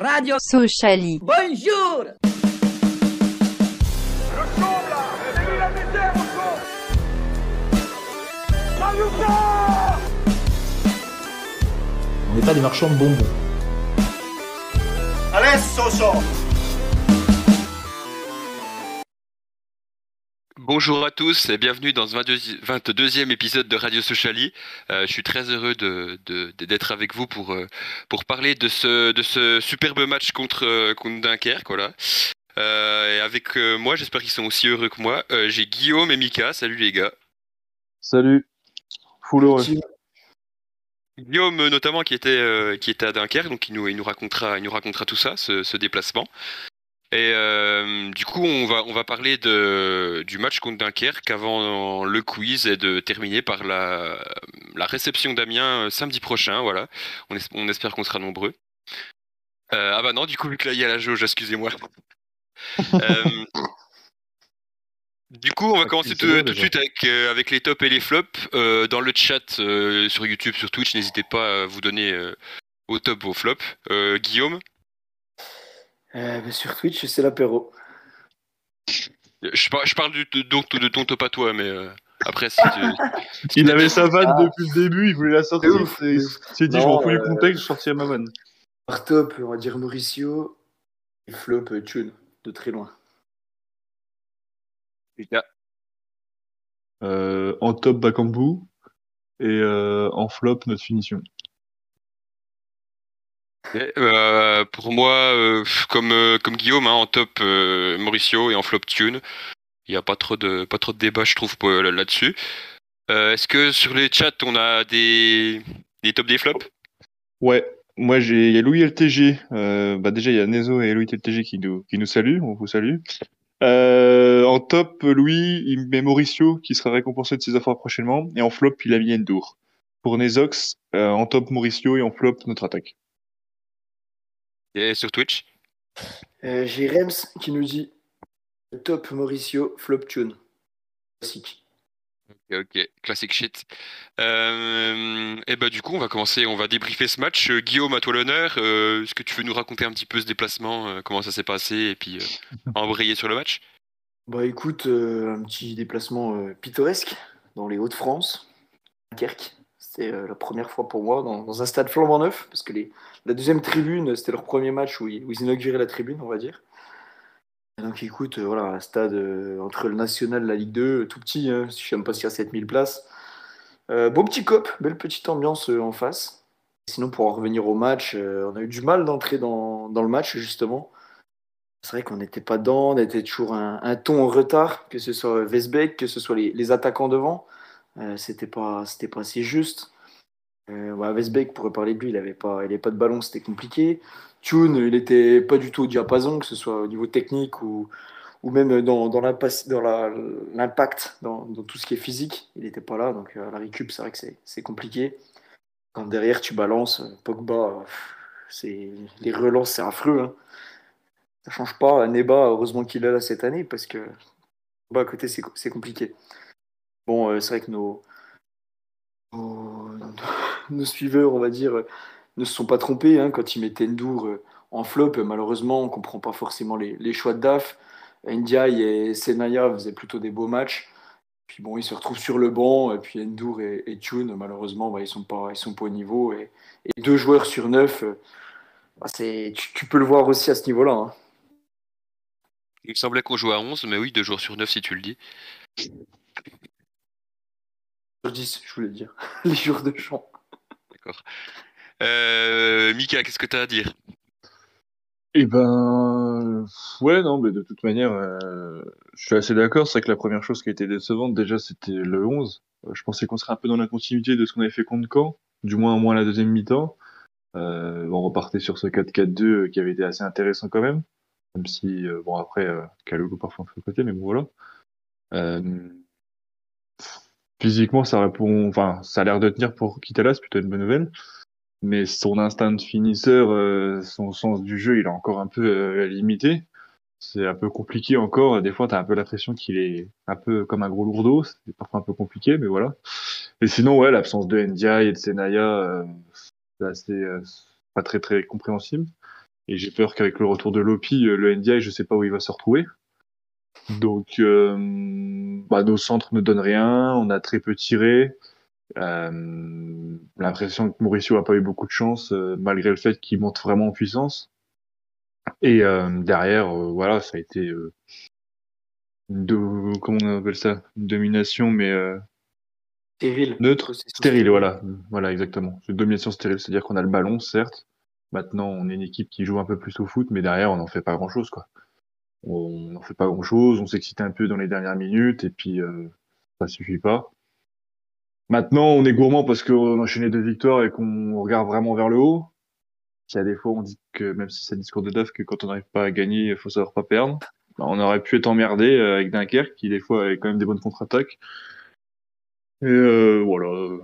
Radio Sociali. Bonjour On n'est pas des marchands de bonbons. Bonjour à tous et bienvenue dans ce 22e épisode de Radio Sociali. Euh, je suis très heureux de, de- d'être avec vous pour, euh, pour parler de ce, de ce superbe match contre, euh, contre Dunkerque. Voilà. Euh, et avec euh, moi, j'espère qu'ils sont aussi heureux que moi, euh, j'ai Guillaume et Mika. Salut les gars. Salut. Full heureux. Guillaume notamment qui était, euh, qui était à Dunkerque, donc il nous, il nous, racontera, il nous racontera tout ça, ce, ce déplacement. Et euh, du coup, on va, on va parler de, du match contre Dunkerque avant le quiz et de terminer par la, la réception d'Amiens euh, samedi prochain. Voilà. On, es- on espère qu'on sera nombreux. Euh, ah bah non, du coup, vu que là, il y a la jauge, excusez-moi. Euh, du coup, on va Ah, commencer tout, de suite avec, avec les tops et les flops. Dans le chat sur YouTube, sur Twitch, n'hésitez pas à vous donner au top, au flop. Guillaume, Euh, bah, sur Twitch, c'est l'apéro. je, par- je parle du, de, donc de ton top à toi, mais euh, après, si tu- Il avait sa vanne Ah. depuis le début, il voulait la sortir. Il s'est dit, je m'en fous du euh, contexte, je sortirai ma vanne. Par top, on va dire Mauricio. Et flop, Tune, de très loin. Euh, en top, Bakambu. Et euh, en flop, notre finition. Euh, pour moi, euh, comme, euh, comme Guillaume, hein, en top Mauricio et en flop Tune. Il n'y a pas trop de pas trop de débat, je trouve, là-dessus. Est-ce que sur les chats, on a des, des tops des flops? Ouais, moi, il y a Louis LTG. Bah, déjà, il y a Nezo et Louis LTG qui nous, qui nous saluent. On vous salue. En top, Louis, il met Mauricio, qui sera récompensé de ses efforts prochainement. Et en flop, il a mis Endur. Pour Nezox, en top, Mauricio. Et en flop, notre attaque. Et sur Twitch Euh, J'ai Rems qui nous dit top Mauricio, flop Tune. Classique. Ok, ok, classic shit. Euh, et bah du coup, on va commencer, on va débriefer ce match. Euh, Guillaume, à toi l'honneur. Est-ce que tu veux nous raconter un petit peu ce déplacement, comment ça s'est passé, et puis euh, embrayer sur le match? Bah écoute, un petit déplacement pittoresque dans les Hauts-de-France, Dunkerque. C'était euh, la première fois pour moi dans, un stade flambant neuf, parce que les, la deuxième tribune, c'était leur premier match où ils, inauguraient la tribune, on va dire. Donc écoute, euh, voilà, un stade euh, entre le National et la Ligue 2, euh, tout petit, hein, je ne sais pas s'il y a 7000 places. Euh, beau petit cop, belle petite ambiance en face. Sinon, pour en revenir au match, on a eu du mal d'entrer dans, dans le match, justement. C'est vrai qu'on n'était pas dedans, on était toujours un, ton en retard, que ce soit Vesbeck, que ce soit les attaquants devant. Euh, c'était pas, c'était pas assez juste. Euh, Vesbeck, pourrait parler de lui, il avait pas, il avait pas de ballon, c'était compliqué. Tune, il était pas du tout au diapason, que ce soit au niveau technique ou, ou même dans, dans l'impact, dans, tout ce qui est physique, il n'était pas là. Donc euh, la récup, c'est vrai que c'est, compliqué. Quand derrière tu balances, euh, Pogba, c'est, les relances, c'est affreux. hein. Ça change pas. Neba, heureusement qu'il est là cette année parce que à côté, c'est compliqué. Bon, euh, c'est vrai que nos, suiveurs, on va dire, euh, ne se sont pas trompés hein, quand ils mettaient Ndour euh, en flop. Malheureusement, on comprend pas forcément les, choix de DAF. Ndiaye et Senaya faisaient plutôt des beaux matchs. Puis bon, ils se retrouvent sur le banc. Et puis Ndour et, et Tune, malheureusement, bah, ils ils sont pas au niveau. Et, deux joueurs sur neuf, bah, tu, peux le voir aussi à ce niveau-là. hein. Il semblait qu'on jouait à 11, mais oui, deux jours sur neuf si tu le dis. Sur 10, je voulais dire. Les joueurs de champ. D'accord. Euh, Mika, qu'est-ce que tu as à dire? Eh ben, ouais, non, mais de toute manière, euh, je suis assez d'accord. C'est vrai que la première chose qui a été décevante, déjà, c'était le 11. Euh, je pensais qu'on serait un peu dans la continuité de ce qu'on avait fait contre Caen, du moins au moins la deuxième mi-temps. Euh, on repartait sur ce 4-4-2 euh, qui avait été assez intéressant quand même. Même si, euh, bon, après, euh, Kalulu parfois un peu de côté, mais bon, voilà. Physiquement, ça répond, enfin, ça a l'air de tenir pour Kitalas, plutôt une bonne nouvelle. Mais son instinct de finisseur, euh, son sens du jeu, il est encore un peu euh, limité. C'est un peu compliqué encore. Des fois, tu un peu l'impression qu'il est un peu comme un gros lourdeau. C'est parfois un peu compliqué, mais voilà. Et sinon, ouais, l'absence de Ndiaye et de Senaya, euh, c'est pas très très compréhensible. Et j'ai peur qu'avec le retour de Lopi, le NDI, je sais pas où il va se retrouver. Donc, euh, bah, nos centres ne donnent rien, on a très peu tiré. Euh, L'impression que Mauricio a pas eu beaucoup de chance, euh, malgré le fait qu'il monte vraiment en puissance. Et euh, derrière, euh, voilà, ça a été de, comment on appelle ça, une domination, mais Stérile. neutre, stérile, voilà, voilà, exactement. C'est une domination stérile, c'est-à-dire qu'on a le ballon, certes. Maintenant, on est une équipe qui joue un peu plus au foot, mais derrière, on n'en fait pas grand-chose, quoi on n'en fait pas grand chose, on s'excite un peu dans les dernières minutes et puis euh, ça suffit pas. Maintenant, on est gourmand parce qu'on enchaîné deux victoires et qu'on regarde vraiment vers le haut. Il y a des fois, on dit que même si c'est le discours de Duff que quand on n'arrive pas à gagner, il faut savoir pas perdre. Bah, on aurait pu être emmerdé euh, avec Dunkerque qui des fois avait quand même des bonnes contre-attaques. Et euh, voilà,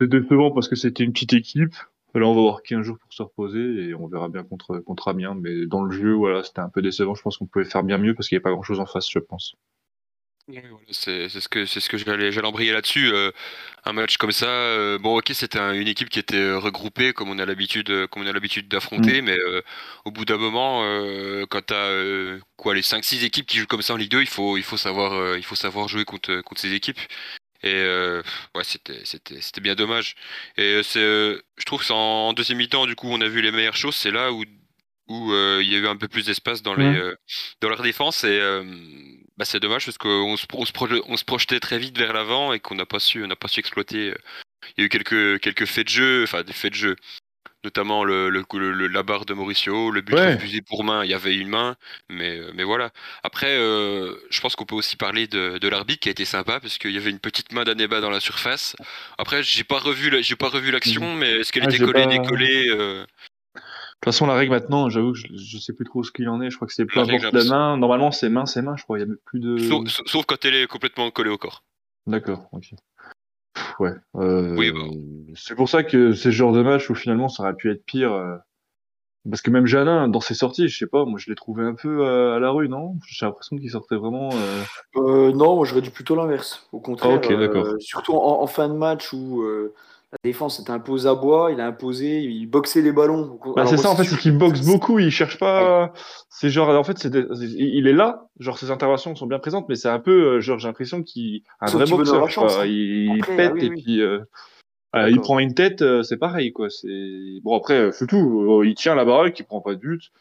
c'est décevant parce que c'était une petite équipe. Là, on va avoir 15 jours pour se reposer et on verra bien contre, contre Amiens. Mais dans le jeu, voilà, c'était un peu décevant. Je pense qu'on pouvait faire bien mieux parce qu'il n'y avait pas grand chose en face, je pense. Oui, voilà, c'est ce que c'est ce que j'allais j'allais embrayer là-dessus. Euh, un match comme ça, euh, bon ok, c'était un, une équipe qui était euh, regroupée comme on a l'habitude comme on a l'habitude d'affronter, mais euh, au bout d'un moment, quand t'as quoi les 5-6 équipes qui jouent comme ça en Ligue 2, il faut il faut savoir il faut savoir jouer contre contre ces équipes. Et euh, ouais, c'était bien dommage. Et euh, c'est euh, je trouve que c'est en, en deuxième mi-temps du coup on a vu les meilleures choses. C'est là où où euh, il y a eu un peu plus d'espace dans les Ouais. euh, dans leur défense et euh, bah, c'est dommage parce qu'on se, on se, proje- on se projetait très vite vers l'avant et qu'on n'a pas su on n'a pas su exploiter. Il y a eu quelques quelques faits de jeu, enfin des faits de jeu, notamment le, le, le- le- la barre de Mauricio, le but Ouais. refusé pour main, il y avait une main, mais euh, mais voilà. Après, euh, je pense qu'on peut aussi parler de, de l'arbitre qui a été sympa parce qu'il y avait une petite main d'Aneba dans la surface. Après, j'ai pas revu j'ai pas revu l'action, mais est-ce qu'elle Ah, était collée, pas- décollée euh, De toute façon, la règle maintenant, j'avoue que je, je sais plus trop ce qu'il en est. Je crois que c'est peu La règle, importe la j'ai main. Normalement, c'est main, c'est main. Je crois. Il y a plus de. Sauf- sauf quand elle est complètement collée au corps. D'accord. Ok. Pff, Ouais. Euh, Oui. C'est pour ça que c'est ce genre de match où finalement ça aurait pu être pire. euh, Parce que même Janin, dans ses sorties, je sais pas, moi je l'ai trouvé un peu euh, à la rue, non? J'ai l'impression qu'il sortait vraiment. euh, Euh, non, moi j'aurais dit plutôt l'inverse. Au contraire, Ah, ok, d'accord. euh, surtout en, en fin de match où euh, la défense était un peu aux abois, il a imposé, il boxait les ballons. Bah, c'est ça en fait, c'est qu'il boxe beaucoup, il cherche pas. C'est genre, en fait, des- il est là, genre ses interventions sont bien présentes, mais c'est un peu, euh, genre j'ai l'impression qu'il un Son vrai boxeur, chance, hein. Il, Après, pète ah oui, et oui. puis euh, euh, il prend une tête, euh, c'est pareil quoi. C'est bon après, euh, c'est tout. Euh, Il tient la baraque, il prend pas de but.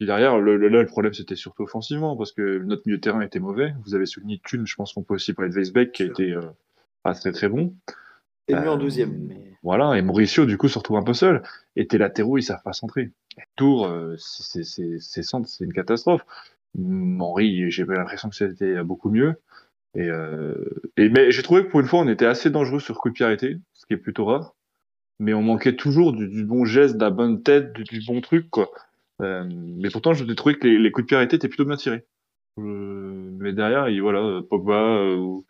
Et derrière, le, le- là, le problème c'était surtout offensivement parce que notre milieu de terrain était mauvais. Vous avez souligné Thune, je pense qu'on peut aussi parler de Weisbeck qui a été euh, pas très très bon. C'est mieux en Euh, deuxième. Mais... Voilà, et Mauricio, du coup, se retrouve un peu seul. Et tes latéraux, ils savent pas centrer. Tour, euh, c'est centre, c'est une catastrophe. Henri, j'ai pas l'impression que c'était beaucoup mieux. Et, euh, et mais j'ai trouvé que pour une fois, on était assez dangereux sur coup de pied arrêté, ce qui est plutôt rare. Mais on manquait toujours du, du bon geste, de la bonne tête, du, du bon truc, quoi. Euh, mais pourtant, je trouvé que les, les coups de pied arrêtés étaient plutôt bien tirés. Euh, mais derrière, il, voilà, Pogba ou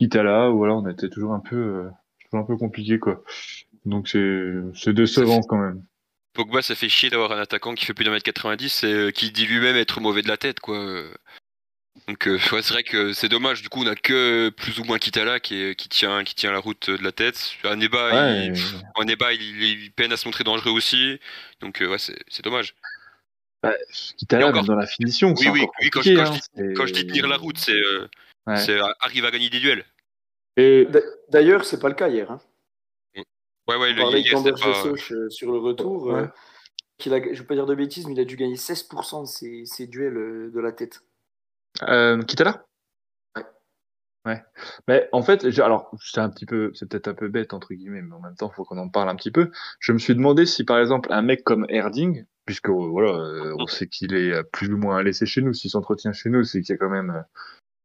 Itala, voilà, on était toujours un peu, euh, toujours un peu compliqué, quoi. Donc c'est c'est décevant quand même. Pogba, ça fait chier d'avoir un attaquant qui fait plus d'un mètre 90 et euh, qui dit lui-même être mauvais de la tête, quoi. Euh, Donc euh, ouais, c'est vrai que c'est dommage. Du coup, on a que plus ou moins Kitala qui, qui tient qui tient la route de la tête. Aneba, Ouais, il, Aneba, il, il peine à se montrer dangereux aussi. Donc euh, ouais, c'est c'est dommage. Et là, encore- dans la finition, Oui, oui, encore oui, quand compliqué, je- quand hein, je Quand je dis tenir la route, c'est euh, Ouais. c'est euh, arrive à gagner des duels. Et D'a- D'ailleurs, c'est pas le cas hier. Hein. Ouais, ouais, On le, hier, de pas- euh, sur le retour. Ouais. euh, qu'il a, je vais pas dire de bêtises, mais il a dû gagner 16% de ses, ses duels euh, de la tête. euh, Kitala Ouais. Ouais. Mais en fait, alors c'est un petit peu, c'est peut-être un peu bête entre guillemets, mais en même temps, faut qu'on en parle un petit peu. Je me suis demandé si par exemple un mec comme Erding, puisque voilà, on sait qu'il est plus ou moins laissé chez nous, s'il s'entretient chez nous, c'est qu'il y a quand même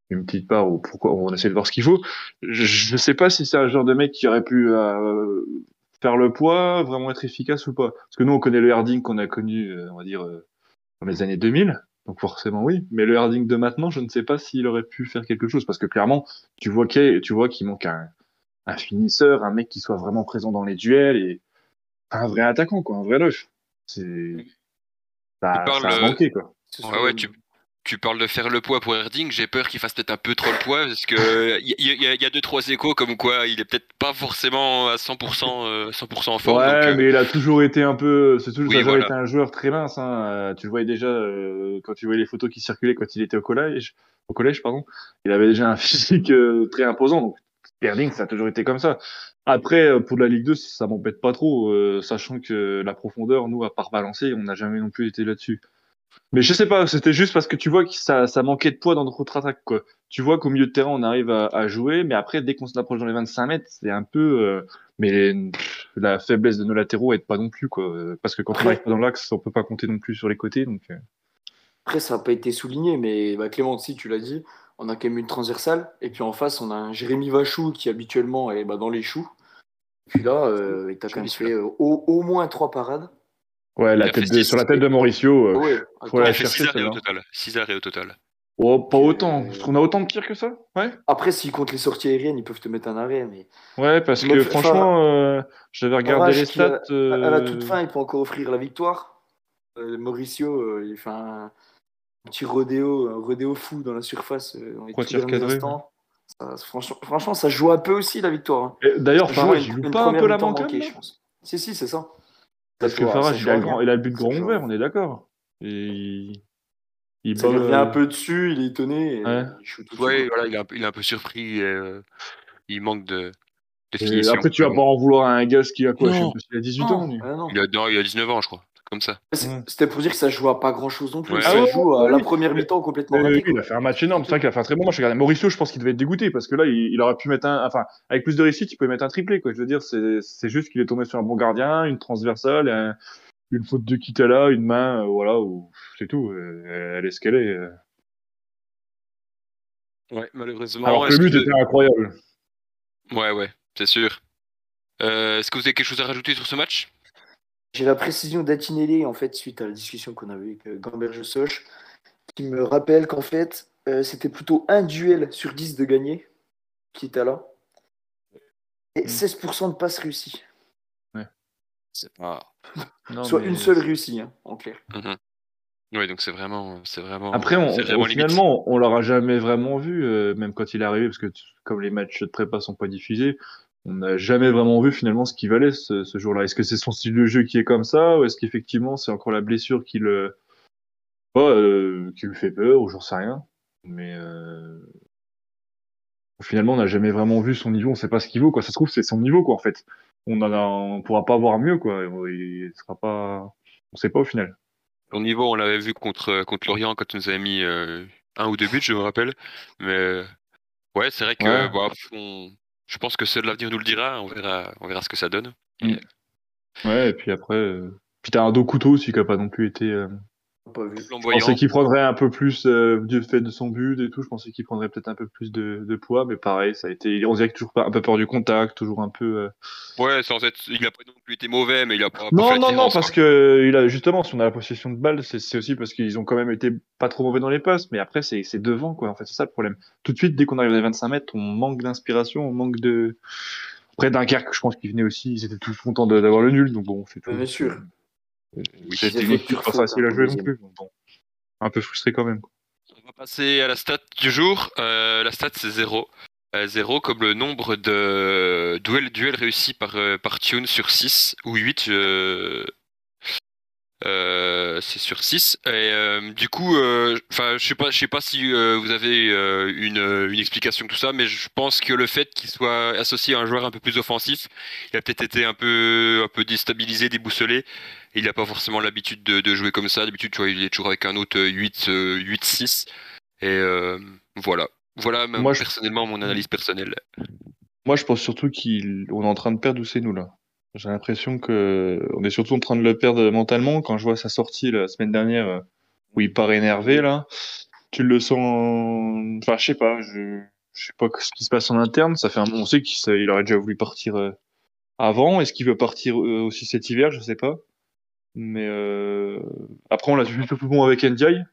une petite part où pourquoi on essaie de voir ce qu'il faut. Je, je sais pas si c'est un genre de mec qui aurait pu euh, faire le poids, vraiment être efficace ou pas. Parce que nous, on connaît le Erding qu'on a connu, euh, on va dire, euh, dans les années 2000. Donc forcément oui, mais le Harding de maintenant, je ne sais pas s'il aurait pu faire quelque chose parce que clairement, tu vois qu'il tu vois qu'il manque un, un finisseur, un mec qui soit vraiment présent dans les duels et un vrai attaquant quoi, un vrai neuf. C'est ça, ça a manqué quoi. Sur- ouais, tu, tu parles de faire le poids pour Erding, j'ai peur qu'il fasse peut-être un peu trop le poids parce que il y, y, a deux trois échos comme quoi il est peut-être pas forcément à 100% 100% en forme. Ouais, mais il a toujours été un peu, c'est toujours, oui, été un joueur très mince. Hein. Tu le voyais déjà quand tu voyais les photos qui circulaient quand il était au collège, au collège pardon, il avait déjà un physique très imposant. Donc Erding, ça a toujours été comme ça. Après, pour la Ligue 2, ça m'embête pas trop, euh, sachant que la profondeur, nous, à part balancer, on n'a jamais non plus été là-dessus. Mais je sais pas, c'était juste parce que tu vois que ça, ça manquait de poids dans notre attaque quoi. Tu vois qu'au milieu de terrain, on arrive à, à, jouer, mais après, dès qu'on s'approche dans les 25 mètres, c'est un peu. Euh, mais la faiblesse de nos latéraux aide pas non plus, quoi. Parce que quand on arrive pas dans l'axe, on peut pas compter non plus sur les côtés, donc. Euh. Après, ça n'a pas été souligné, mais bah, Clément aussi, tu l'as dit, on a quand même une transversale, et puis en face, on a un Jérémy Vachou qui habituellement est bah, dans les choux. Et puis là, euh, il t'a quand même fait euh, au, au moins trois parades. Ouais, la tête de, sur la tête de Mauricio, euh, ouais, faut la chercher. 6 arrêts au total. 6 arrêts au total. Oh, pas autant. Parce qu'on a autant de tirs que ça Ouais. Après, s'ils comptent les sorties aériennes, ils peuvent te mettre un arrêt. Mais... Ouais, parce que franchement, euh, j'avais regardé les stats. A, à la toute fin, il peut encore offrir la victoire. Euh, Mauricio, il fait un petit rodéo, un rodéo fou dans la surface. dans les tirs cadrés ça, franchement, franchement, ça joue un peu aussi la victoire. Hein. D'ailleurs, il joue pas un peu la banque je pense. Si, si, c'est ça. Parce que Farage, il, a le grand, il a le but grand ouvert, on est d'accord. Et il, il revient un peu dessus, il est étonné. Ouais, il, shoot tout ouais voilà, il, est un peu, il est un peu surpris. Et, euh, il manque de, de finition. Après, tu vas pas en vouloir à un gars qui a quoi non. Je sais pas, Il a 18 non. ans. Ah, il, a, non, il a 19 ans, je crois comme ça. C'était pour dire que ça joue à pas grand chose non plus. Ça ah joue à la première mi-temps complètement raté, Il a fait un match énorme. C'est vrai qu'il a fait un très bon match. Regardez, Mauricio, je pense qu'il devait être dégoûté parce que là, il, il, aurait pu mettre un. Enfin, avec plus de réussite, il pouvait mettre un triplé. Quoi. Je veux dire, c'est juste qu'il est tombé sur un bon gardien, une transversale, un, une faute de Kitala, une main, euh, voilà, c'est tout. Elle est ce qu'elle est. Euh. Ouais, malheureusement. Alors que le but était incroyable. Ouais, ouais, c'est sûr. Euh, Est-ce que vous avez quelque chose à rajouter sur ce match? J'ai la précision d'Atinelli, en fait, suite à la discussion qu'on avait avec euh, Gamberge Soch, qui me rappelle qu'en fait, euh, c'était plutôt un duel sur 10 de gagné, qui était là, et 16% mm. de passes réussies. Ouais. C'est pas. Soit une seule réussie, hein, en clair. Mm-hmm. Oui, donc c'est vraiment, c'est vraiment. Après, on, vraiment finalement, on l'aura jamais vraiment vu, euh, même quand il est arrivé, parce que comme les matchs de prépa sont pas diffusés, on n'a jamais vraiment vu finalement ce qu'il valait ce, ce jour-là. Est-ce que c'est son style de jeu qui est comme ça, ou est-ce qu'effectivement c'est encore la blessure qui le, euh, qui lui fait peur, ou j'en sais rien. Mais euh... finalement, on n'a jamais vraiment vu son niveau. On sait pas ce qu'il vaut. Quoi. Ça se trouve, c'est son niveau, quoi. En fait, on on pourra pas voir mieux, quoi. Il sera pas, on sait pas au final. Son niveau, on l'avait vu contre contre Lorient quand on nous avait mis euh, un ou deux buts, je me rappelle. Mais ouais, c'est vrai que ouais. bah, on je pense que seul l'avenir nous le dira. On verra, on verra ce que ça donne. Mm. Ouais, et puis après, euh... puis t'as un dos couteau aussi qui a pas non plus été. Euh... Je pensais qu'il prendrait un peu plus euh, du fait de son but et tout. Je pensais qu'il prendrait peut-être un peu plus de, de, poids, mais pareil, ça a été. On dirait que toujours un peu peur du contact, toujours un peu. Euh... Ouais, sans être, il a pas non plus été mauvais, mais il a pas. Non, pas non, non, parce que il a justement, si on a la possession de balle, c'est aussi parce qu'ils ont quand même été pas trop mauvais dans les passes, mais après c'est devant quoi. En fait, c'est ça le problème. Tout de suite, dès qu'on arrive à 25 mètres, on manque d'inspiration, on manque de. Après Dunkerque, je pense qu'ils venaient aussi, ils étaient tous contents d'avoir le nul, donc bon, c'est tout. Bien sûr. Oui, c'était pas facile à jouer non plus. Bon, un peu frustré quand même. On va passer à la stat du jour. Euh, la stat c'est 0. 0 euh, comme le nombre de duels, duels réussis par, euh, par Tune sur 6 ou 8. Je, euh, c'est sur 6 et euh, du coup euh, enfin je sais pas je sais pas si vous avez une, une explication de tout ça mais je pense que le fait qu'il soit associé à un joueur un peu plus offensif il a peut-être été un peu un peu déstabilisé déboussolé il n'a pas forcément l'habitude de, de, jouer comme ça d'habitude tu vois il est toujours avec un autre 8 8 6 et voilà voilà moi, personnellement mon analyse personnelle moi je pense surtout qu'on est en train de perdre c'est nous là j'ai l'impression que on est surtout en train de le perdre mentalement. Quand je vois sa sortie la semaine dernière euh, où il part énervé là, tu le sens. Enfin, je sais pas. Je je sais pas ce qui se passe en interne. Ça fait un... on sait qu'il aurait déjà voulu partir euh, avant. Est-ce qu'il veut partir euh, aussi cet hiver? Je sais pas. Mais euh... après, on l'a vu plutôt bon avec NDI.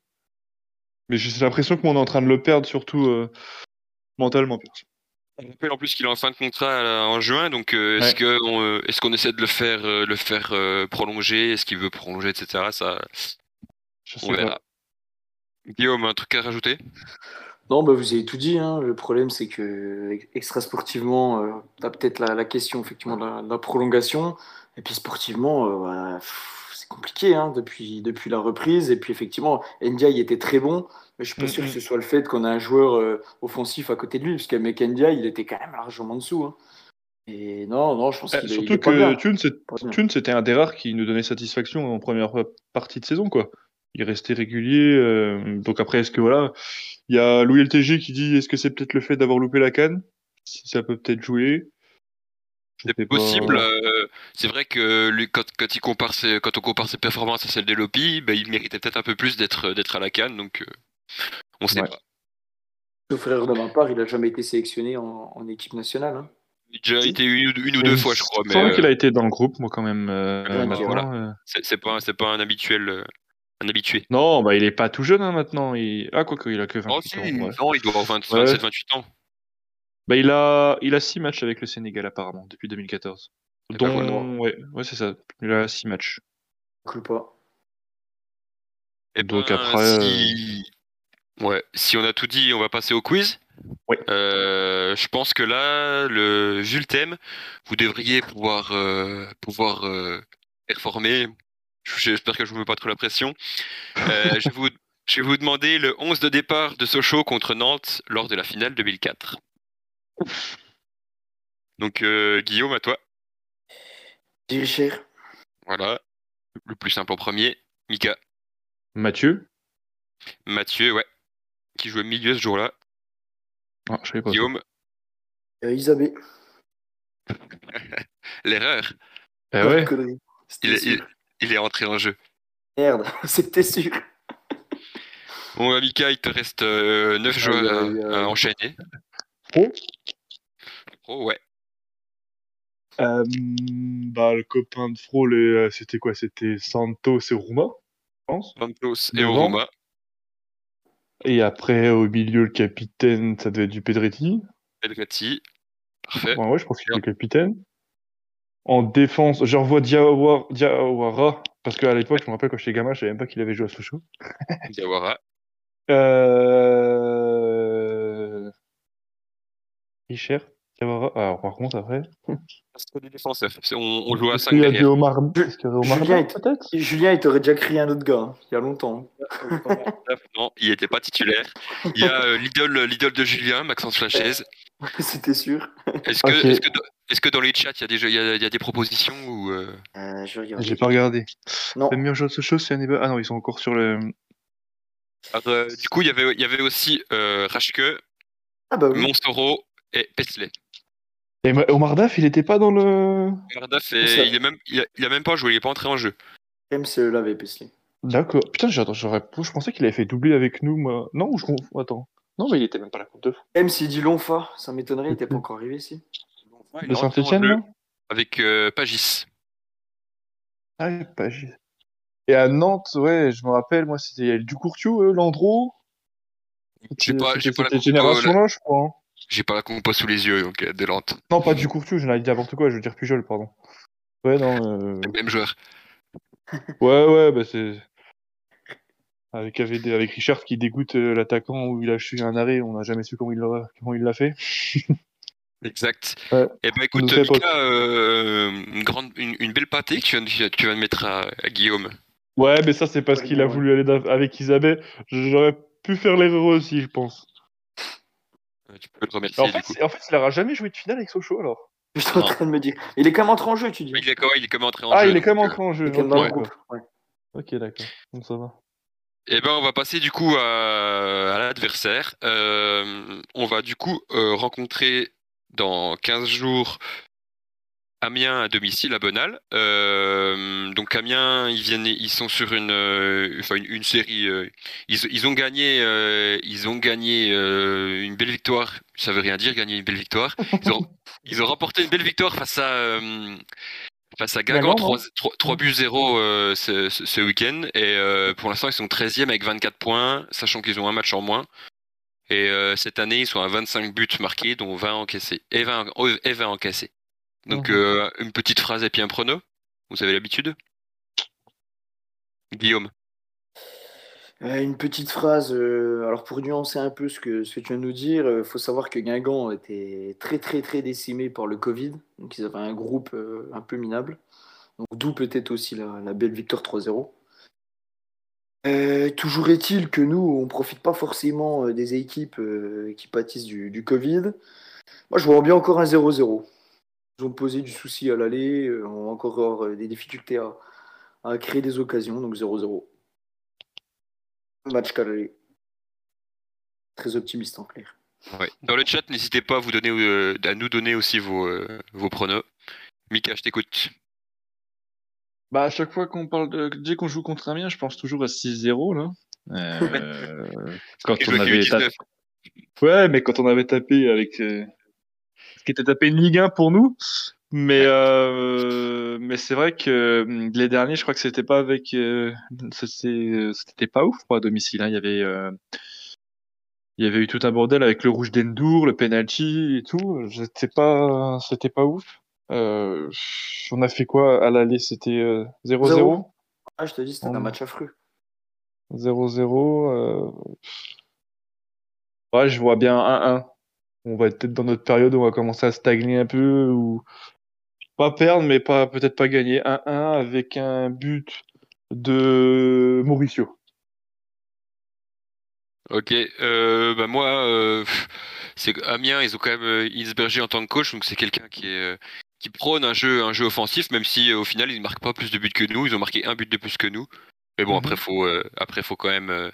Mais j'ai l'impression qu'on est en train de le perdre surtout mentalement. On rappelle en plus qu'il est en fin de contrat en juin, donc euh, est-ce que qu'on euh, est-ce qu'on essaie de le faire euh, le faire prolonger? Est-ce qu'il veut prolonger, etc. Ça, Je on verra. Guillaume, un truc à rajouter? Non, bah, vous avez tout dit. hein. Le problème, c'est que extra sportivement, euh, tu as peut-être la, la question effectivement de la, de la prolongation. Et puis sportivement, euh, bah, pff, compliqué hein, depuis, depuis la reprise. Et puis effectivement, Ndiaye était très bon. Mais je suis pas sûr Mhm. que ce soit le fait qu'on a un joueur euh, offensif à côté de lui. Parce qu'avec Ndiaye, il était quand même largement en dessous. hein. Et non, non, je pense Euh, qu'il surtout est que. Thune, c'était un des rares qui nous donnait satisfaction en première partie de saison, quoi. Il restait régulier. euh, donc après, est-ce que voilà, il y a Louis LTG qui dit, est-ce que c'est peut-être le fait d'avoir loupé la canne? Si ça peut peut-être jouer. Je C'est pas. possible. euh, c'est vrai que lui, quand, quand, il compare ses, quand on compare ses performances à celles des Lopi, bah, il méritait peut-être un peu plus d'être d'être à la canne. Donc, euh, on sait Ouais. pas. Frère de ma part, il a jamais été sélectionné en, en équipe nationale. hein. Il a déjà été une, ou- une ou Il deux fois, je crois. Semble euh, qu'il a été dans le groupe, moi, quand même. euh, Ouais, maintenant, voilà. euh. c'est pas, un habituel, euh, un habitué. Non, bah, il est pas tout jeune hein, maintenant. Il... Ah, quoi il a que 28 Oh, ans. ouais. non, il doit avoir 20 Ouais. 27, 28 ans. Bah, il a, il a six matchs avec le Sénégal apparemment depuis 2014. Eh ben, Dont, voilà. ouais, ouais, c'est ça. Il a six matchs. Je ne pas. Et Donc ben, après, si... Ouais, si on a tout dit, on va passer au quiz. Ouais. Euh, je pense que là, le... vu le thème, vous devriez pouvoir, euh, pouvoir euh, performer. J'espère que je vous mets pas trop la pression. Euh, je, vais vous... je vais vous demander le 11 de départ de Sochaux contre Nantes lors de la finale 2004. Donc, euh, Guillaume, à toi. Voilà. Le plus simple en premier. Mika. Mathieu. Mathieu, ouais. Qui jouait milieu ce jour-là. Ah, je savais pas. Guillaume. Euh, Isabé. L'erreur. Eh ouais. Il il- il est entré en jeu. Merde, c'était sûr. Bon, bah, Mika, il te reste 9 Aïe, joueurs à, aïe, aïe. à enchaîner. Pro? Oh, ouais. Euh, bah, le copain de Fro, euh, c'était quoi? C'était Santos et Rouma, je pense. Santos et. Oroma. Et après, au milieu, le capitaine, ça devait être du Pedretti. Pelgatti. Parfait. Ouais, ouais, je pense qu'il est le capitaine. En défense, je revois Diawara, Diawara parce qu'à l'époque, je me rappelle quand j'étais gamin, je savais même pas qu'il avait joué à Sochaux. Diawara. Euh... Richard, Diawara. Ah, on remonte après. Des On, on joue à Est-ce 5 qu'il y a derrière. Omar, y a Omar Julien Daf, est- peut-être Julien, il t'aurait déjà crié un autre gars, hein, il y a longtemps. Non, il n'était pas titulaire. Il y a euh, l'idole l'idole de Julien, Maxence Lachaise. C'était sûr. Est-ce que, dans- est-ce que dans les chats, il y, a déjà- il y a, il y a des propositions ou euh, Euh. J'ai pas regardé. Non, Le meilleur joueur de c'est Hannibal. Ah non, ils sont encore sur le. alors, euh, Du coup, il y avait, il y avait aussi euh, Rashke, ah bah oui. Monstoro et Pesley. Et Ma- Omar Daf, il était pas dans le. Ça. est, il, est même, il, a, il a même pas joué, il n'est pas entré en jeu. MCE l'avait, Pesley. D'accord. Putain, j'aurais, j'aurais- je pensais qu'il avait fait doubler avec nous, moi. Non, ou je. Attends. Non, mais il était même pas à la Coupe de France. Même s'il dit Lonfa, ça m'étonnerait, il était pas encore arrivé ici. Il De Saint-Etienne, Avec euh, Pagis. Ah, juste. Et à Nantes, ouais, je me rappelle, moi, c'était du Courtiou, euh, Landreau. J'ai pas, j'ai C'était pas, la cette compo, là. génération-là, je crois. hein. J'ai pas la compo sous les yeux, donc euh, de Nantes. Non, pas du Courtiou, je n'ai dit n'importe quoi, je veux dire Pujol, pardon. Ouais, non. euh, même joueur. Ouais, ouais, bah c'est. Avec, AVD, avec Richard qui dégoûte euh, l'attaquant où il a chuté un arrêt, on n'a jamais su comment il l'a comment il l'a fait. Exact. Ouais. Et ben écoute, Mika, euh, une, grande, une, une belle pâtée que tu viens, de- tu viens de mettre à, à Guillaume. Ouais, mais ça, c'est parce Ouais, qu'il a ouais. voulu aller avec Isabelle. J'aurais pu faire l'erreur aussi, je pense. Euh, Tu peux le remercier En du fait, coup. en fait, il aura jamais joué de finale avec Sochaux alors. Je suis en train de me dire. Il est quand même entré en jeu, tu dis. Il est, quand il est quand même entré en Ah, jeu. il est quand même entré en jeu. Ok, d'accord. Ouais. Ok, d'accord. Donc ça va. Eh ben, on va passer du coup à, à l'adversaire. Euh, on va du coup euh, rencontrer dans 15 jours Amiens à domicile à Bonal. Euh, donc Amiens, ils viennent, ils sont sur une, euh, enfin une, une série. euh, ils, ils ont gagné, euh, ils ont gagné euh, une belle victoire. Ça veut rien dire, gagner une belle victoire. Ils ont, ils ont remporté une belle victoire face à. euh, Face à Guingamp, Guingamp, non 3, 3, 3 buts 0 euh, ce, week-end. Et euh, pour l'instant, ils sont 13e avec 24 points, sachant qu'ils ont un match en moins. Et euh, cette année, ils sont à 25 buts marqués, dont 20 encaissés. Et 20, oh, et 20 encaissés. Donc, Mhm. euh, une petite phrase et puis un prono. Vous avez l'habitude? Guillaume. Euh, une petite phrase, euh, alors pour nuancer un peu ce que, ce que tu viens de nous dire, il faut savoir que Guingamp était très très très décimé par le Covid, donc ils avaient un groupe euh, un peu minable, donc d'où peut-être aussi la, la belle victoire 3-0. Euh, toujours est-il que nous, on profite pas forcément euh, des équipes euh, qui pâtissent du, du Covid. Moi, je vois bien encore un 0-0. Ils ont posé du souci à l'aller, euh, on va encore avoir euh, des difficultés à, à créer des occasions, donc 0-0. Match qu'à l'aller. Très optimiste en clair. Ouais. Dans le chat, n'hésitez pas à, vous donner, euh, à nous donner aussi vos, euh, vos pronos. Mika, je t'écoute. Bah, à chaque fois qu'on parle de. Dès qu'on joue contre Amiens, je pense toujours à 6-0, là. Euh, quand on avait tapé. 19. Ouais, mais quand on avait tapé avec. Euh, qui était tapé une Ligue 1 pour nous. Mais, euh, mais c'est vrai que hum, les derniers, je crois que c'était pas avec. euh, c'était c'était pas ouf, quoi, à domicile. hein. Il y avait. euh, Il y avait eu tout un bordel avec le rouge d'Endour, le penalty et tout. C'était pas, c'était pas ouf. Euh, on a fait quoi à l'aller? C'était euh, 0-0? Zéro? Ah, je te dis, c'était un Oh. match affreux. 0-0. euh, Ouais, je vois bien 1-1. On va être peut-être dans notre période où on va commencer à stagner un peu ou pas perdre, mais pas peut-être pas gagner. 1-1 avec un but de Mauricio. Ok, euh, bah moi, euh, c'est que Amiens, ils ont quand même euh, Hinsberger en tant que coach, donc c'est quelqu'un qui est euh, qui prône un jeu un jeu offensif, même si euh, au final ils ne marquent pas plus de buts que nous, ils ont marqué un but de plus que nous. Mais bon, Mhm. après faut euh, après faut quand même euh,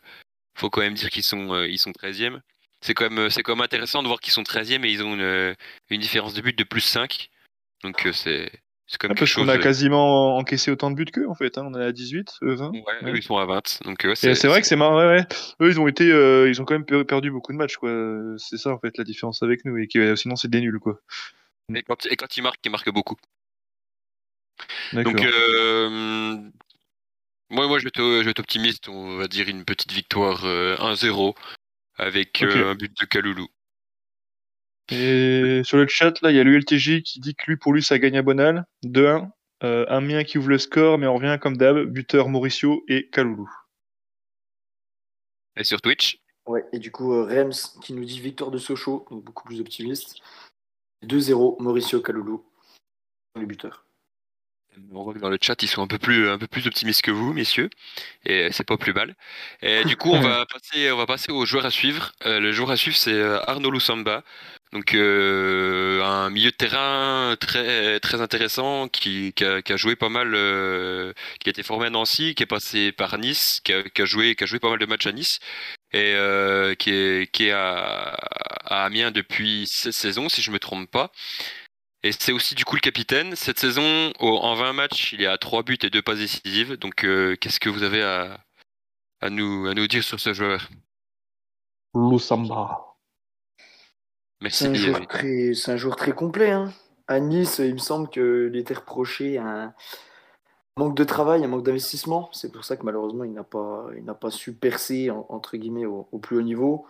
faut quand même dire qu'ils sont euh, ils sont 13e. C'est quand même euh, quand même intéressant de voir qu'ils sont 13e et ils ont une, euh, une différence de but de plus 5. Donc euh, c'est quand même quelque Parce chose. qu'on a quasiment encaissé autant de buts qu'eux, en fait. hein. On est à 18, eux 20. Ouais, Ouais. eux, ils sont à 20. Donc euh, Et c'est vrai que c'est marrant, ouais. Eux, ils ont été, euh, ils ont quand même per- perdu beaucoup de matchs, quoi. C'est ça, en fait, la différence avec nous. Et que, sinon, c'est des nuls, quoi. et quand, et quand ils marquent, ils marquent beaucoup. Donc, euh, moi, moi, je vais être, je vais être optimiste. On va dire une petite victoire euh, 1-0 avec euh, un but de Kaloulou. Et sur le chat, là, il y a l'ULTJ qui dit que lui, pour lui, ça gagne à Bonal. 2-1. Euh, un mien qui ouvre le score, mais on revient comme d'hab. Buteur Mauricio et Kaloulou. Et sur Twitch, Ouais, et du coup, euh, Rems qui nous dit victoire de Sochaux, donc beaucoup plus optimiste. 2-0, Mauricio Kaloulou, les buteurs. On voit que dans le chat, ils sont un peu plus, un peu plus optimistes que vous, messieurs. Et c'est pas plus mal. Et du coup, on va passer, on va passer aux joueurs à suivre. Euh, le joueur à suivre, c'est euh, Arnaud Lusamba. Donc, euh, un milieu de terrain très, très intéressant qui, qui, a, qui a joué pas mal, euh, qui a été formé à Nancy, qui est passé par Nice, qui a, qui a joué, qui a joué pas mal de matchs à Nice et euh, qui est, qui est à, à Amiens depuis cette saison, si je me trompe pas. Et c'est aussi du coup le capitaine. Cette saison, au- en 20 matchs, il est à 3 buts et 2 passes décisives. Donc, euh, qu'est-ce que vous avez à, à, nous, à nous dire sur ce joueur? Lusamba. Merci. C'est un, joueur très, c'est un joueur très complet. Hein. À Nice, il me semble qu'il était reproché un manque de travail, un manque d'investissement. C'est pour ça que malheureusement, il n'a pas, il n'a pas su percer en- entre guillemets au, au plus haut niveau.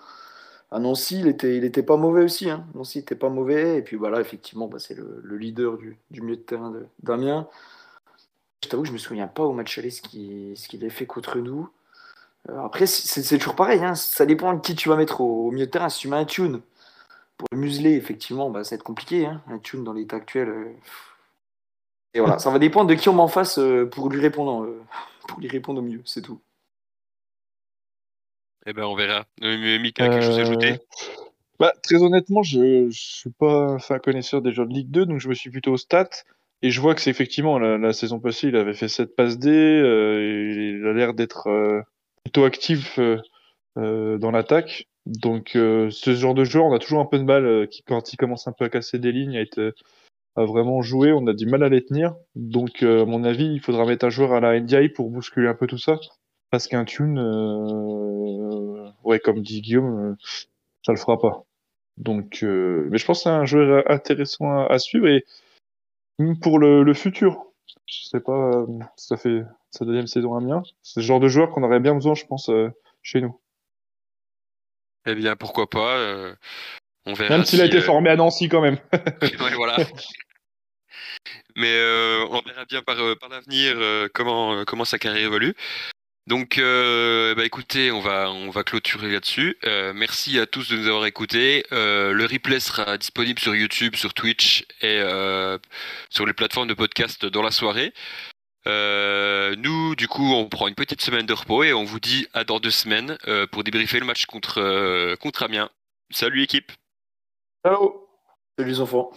À Nancy, il était, pas mauvais aussi. Hein. Nancy était pas mauvais. Et puis voilà, effectivement, bah, c'est le, le leader du, milieu de terrain de- d'Amiens. Je t'avoue que je me souviens pas au match aller ce qu'il a fait contre nous. Euh, après, c'est toujours pareil. Hein. Ça dépend de qui tu vas mettre au, milieu de terrain. Si tu mets un tune pour le museler, effectivement, bah, ça va être compliqué. Hein. Un tune dans l'état actuel. euh, Et voilà, ça va dépendre de qui on met en face euh, pour lui répondre, pour lui répondre au mieux, c'est tout. Eh ben, on verra. Euh, Mika, quelque chose à ajouter? Bah, très honnêtement, je, je suis pas un connaisseur des joueurs de Ligue 2, donc je me suis plutôt aux stats. Et je vois que c'est effectivement, la, saison passée, il avait fait 7 passes D, euh, il a l'air d'être euh, plutôt actif euh, euh, dans l'attaque. Donc, euh, ce genre de joueur, on a toujours un peu de mal, euh, quand il commence un peu à casser des lignes, à, être, euh, à vraiment jouer, on a du mal à les tenir. Donc, euh, à mon avis, il faudra mettre un joueur à la NDI pour bousculer un peu tout ça. Parce qu'un tune, euh, ouais, comme dit Guillaume, euh, ça le fera pas. Donc, euh, mais je pense que c'est un joueur intéressant à, à suivre et pour le, le futur. Je sais pas, ça fait sa deuxième saison à Amiens. C'est le genre de joueur qu'on aurait bien besoin, je pense, chez nous. Eh bien, pourquoi pas euh, On verra. Même s'il a été euh, formé à Nancy quand même. ouais, voilà. Mais euh, on verra bien par, par l'avenir comment, comment sa carrière évolue. Donc, euh, bah écoutez, on va, on va clôturer là-dessus. Euh, merci à tous de nous avoir écoutés. Euh, le replay sera disponible sur YouTube, sur Twitch et sur les plateformes de podcast dans la soirée. nous, du coup, on prend une petite semaine de repos et on vous dit à dans deux semaines pour débriefer le match contre, contre Amiens. Salut équipe Ciao Salut les enfants